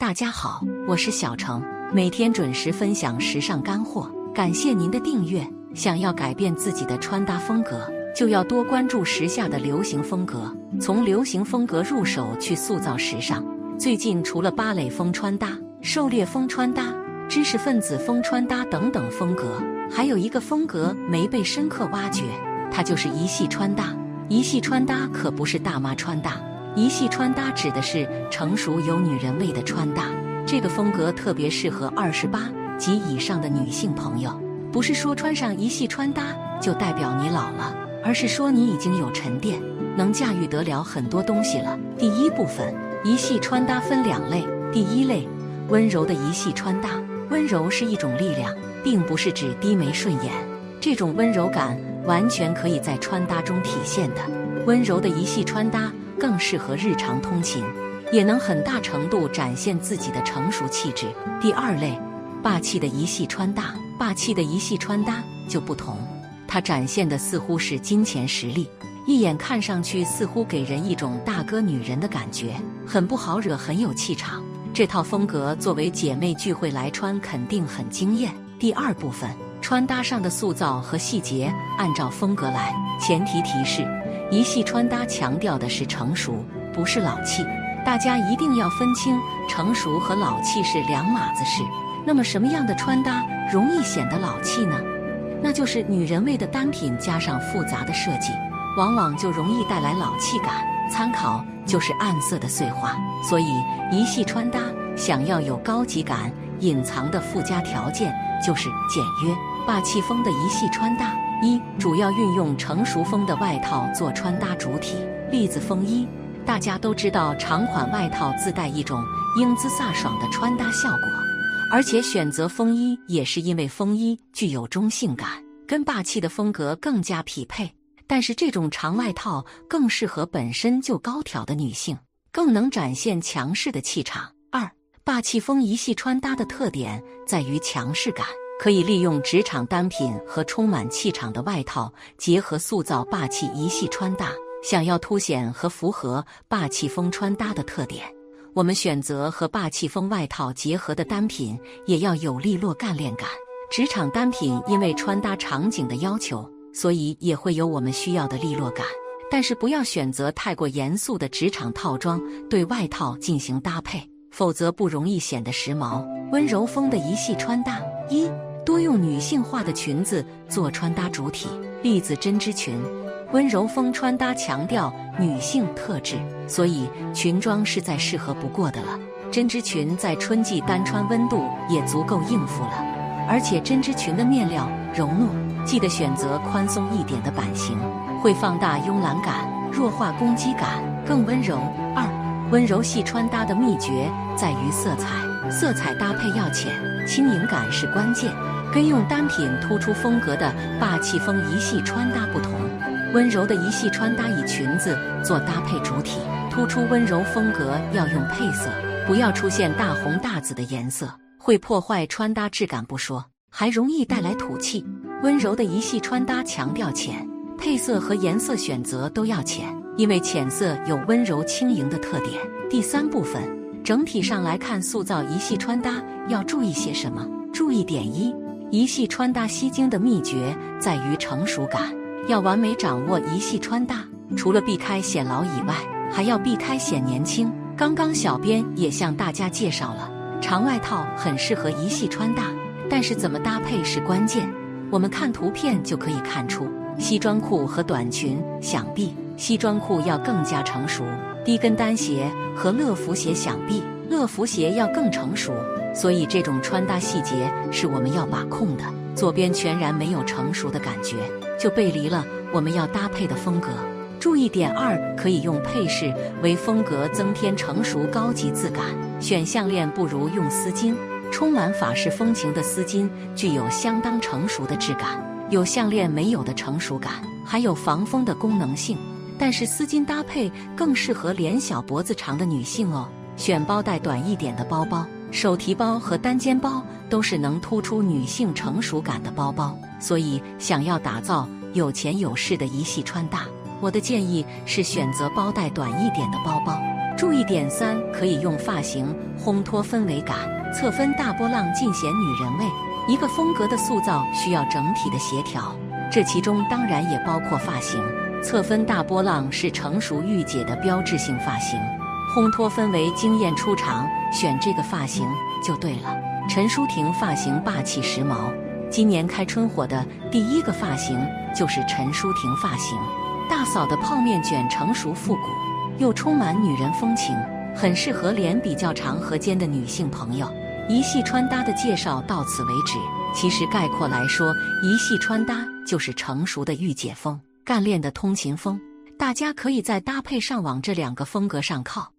大家好，我是小程，每天准时分享时尚干货，感谢您的订阅。想要改变自己的穿搭风格，就要多关注时下的流行风格，从流行风格入手去塑造时尚。最近除了芭蕾风穿搭、狩猎风穿搭、知识分子风穿搭等等风格，还有一个风格没被深刻挖掘，它就是一系穿搭。一系穿搭可不是大妈穿搭。一系穿搭指的是成熟有女人味的穿搭，这个风格特别适合二十八及以上的女性朋友。不是说穿上一系穿搭就代表你老了，而是说你已经有沉淀，能驾驭得了很多东西了。第一部分，一系穿搭分两类。第一类，温柔的一系穿搭。温柔是一种力量，并不是指低眉顺眼。这种温柔感完全可以在穿搭中体现的。温柔的一系穿搭。更适合日常通勤，也能很大程度展现自己的成熟气质。第二类，霸气的一系穿搭，霸气的一系穿搭就不同，它展现的似乎是金钱实力，一眼看上去似乎给人一种大哥女人的感觉，很不好惹，很有气场。这套风格作为姐妹聚会来穿，肯定很惊艳。第二部分，穿搭上的塑造和细节，按照风格来，前提提示。一系穿搭强调的是成熟，不是老气。大家一定要分清成熟和老气是两码子事。那么，什么样的穿搭容易显得老气呢？那就是女人味的单品加上复杂的设计，往往就容易带来老气感。参考就是暗色的碎花。所以，一系穿搭想要有高级感，隐藏的附加条件就是简约、霸气风的一系穿搭。一主要运用成熟风的外套做穿搭主体，例子风衣。大家都知道，长款外套自带一种英姿飒爽的穿搭效果，而且选择风衣也是因为风衣具有中性感，跟霸气的风格更加匹配。但是这种长外套更适合本身就高挑的女性，更能展现强势的气场。二霸气风一系穿搭的特点在于强势感。可以利用职场单品和充满气场的外套结合，塑造霸气一系穿搭。想要凸显和符合霸气风穿搭的特点，我们选择和霸气风外套结合的单品也要有利落干练感。职场单品因为穿搭场景的要求，所以也会有我们需要的利落感。但是不要选择太过严肃的职场套装对外套进行搭配，否则不容易显得时髦。温柔风的一系穿搭一。多用女性化的裙子做穿搭主体，例子针织裙。温柔风穿搭强调女性特质，所以裙装是再适合不过的了。针织裙在春季单穿温度也足够应付了，而且针织裙的面料柔糯，记得选择宽松一点的版型，会放大慵懒感，弱化攻击感，更温柔。二，温柔系穿搭的秘诀在于色彩，色彩搭配要浅，轻盈感是关键。跟用单品突出风格的霸气风一系穿搭不同，温柔的一系穿搭以裙子做搭配主体，突出温柔风格要用配色，不要出现大红大紫的颜色，会破坏穿搭质感不说，还容易带来土气。温柔的一系穿搭强调浅，配色和颜色选择都要浅，因为浅色有温柔轻盈的特点。第三部分，整体上来看，塑造一系穿搭要注意些什么？注意点一。一系穿搭吸睛的秘诀在于成熟感，要完美掌握一系穿搭。除了避开显老以外，还要避开显年轻。刚刚小编也向大家介绍了，长外套很适合一系穿搭，但是怎么搭配是关键。我们看图片就可以看出，西装裤和短裙，想必西装裤要更加成熟；低跟单鞋和乐福鞋，想必乐福鞋要更成熟。所以这种穿搭细节是我们要把控的。左边全然没有成熟的感觉，就背离了我们要搭配的风格。注意点二，可以用配饰为风格增添成熟高级质感。选项链不如用丝巾，充满法式风情的丝巾具有相当成熟的质感，有项链没有的成熟感，还有防风的功能性。但是丝巾搭配更适合脸小脖子长的女性哦。选包带短一点的包包。手提包和单肩包都是能突出女性成熟感的包包，所以想要打造有钱有势的一系穿搭，我的建议是选择包带短一点的包包。注意点三：可以用发型烘托氛围感，侧分大波浪尽显女人味。一个风格的塑造需要整体的协调，这其中当然也包括发型。侧分大波浪是成熟御姐的标志性发型，烘托氛围、惊艳出场，选这个发型就对了。陈淑婷发型霸气时髦，今年开春火的第一个发型就是陈淑婷发型，大嫂的泡面卷成熟复古，又充满女人风情，很适合脸比较长和尖的女性朋友。一系穿搭的介绍到此为止。其实概括来说，一系穿搭就是成熟的御姐风。干练的通勤风，大家可以在搭配上往这两个风格上靠。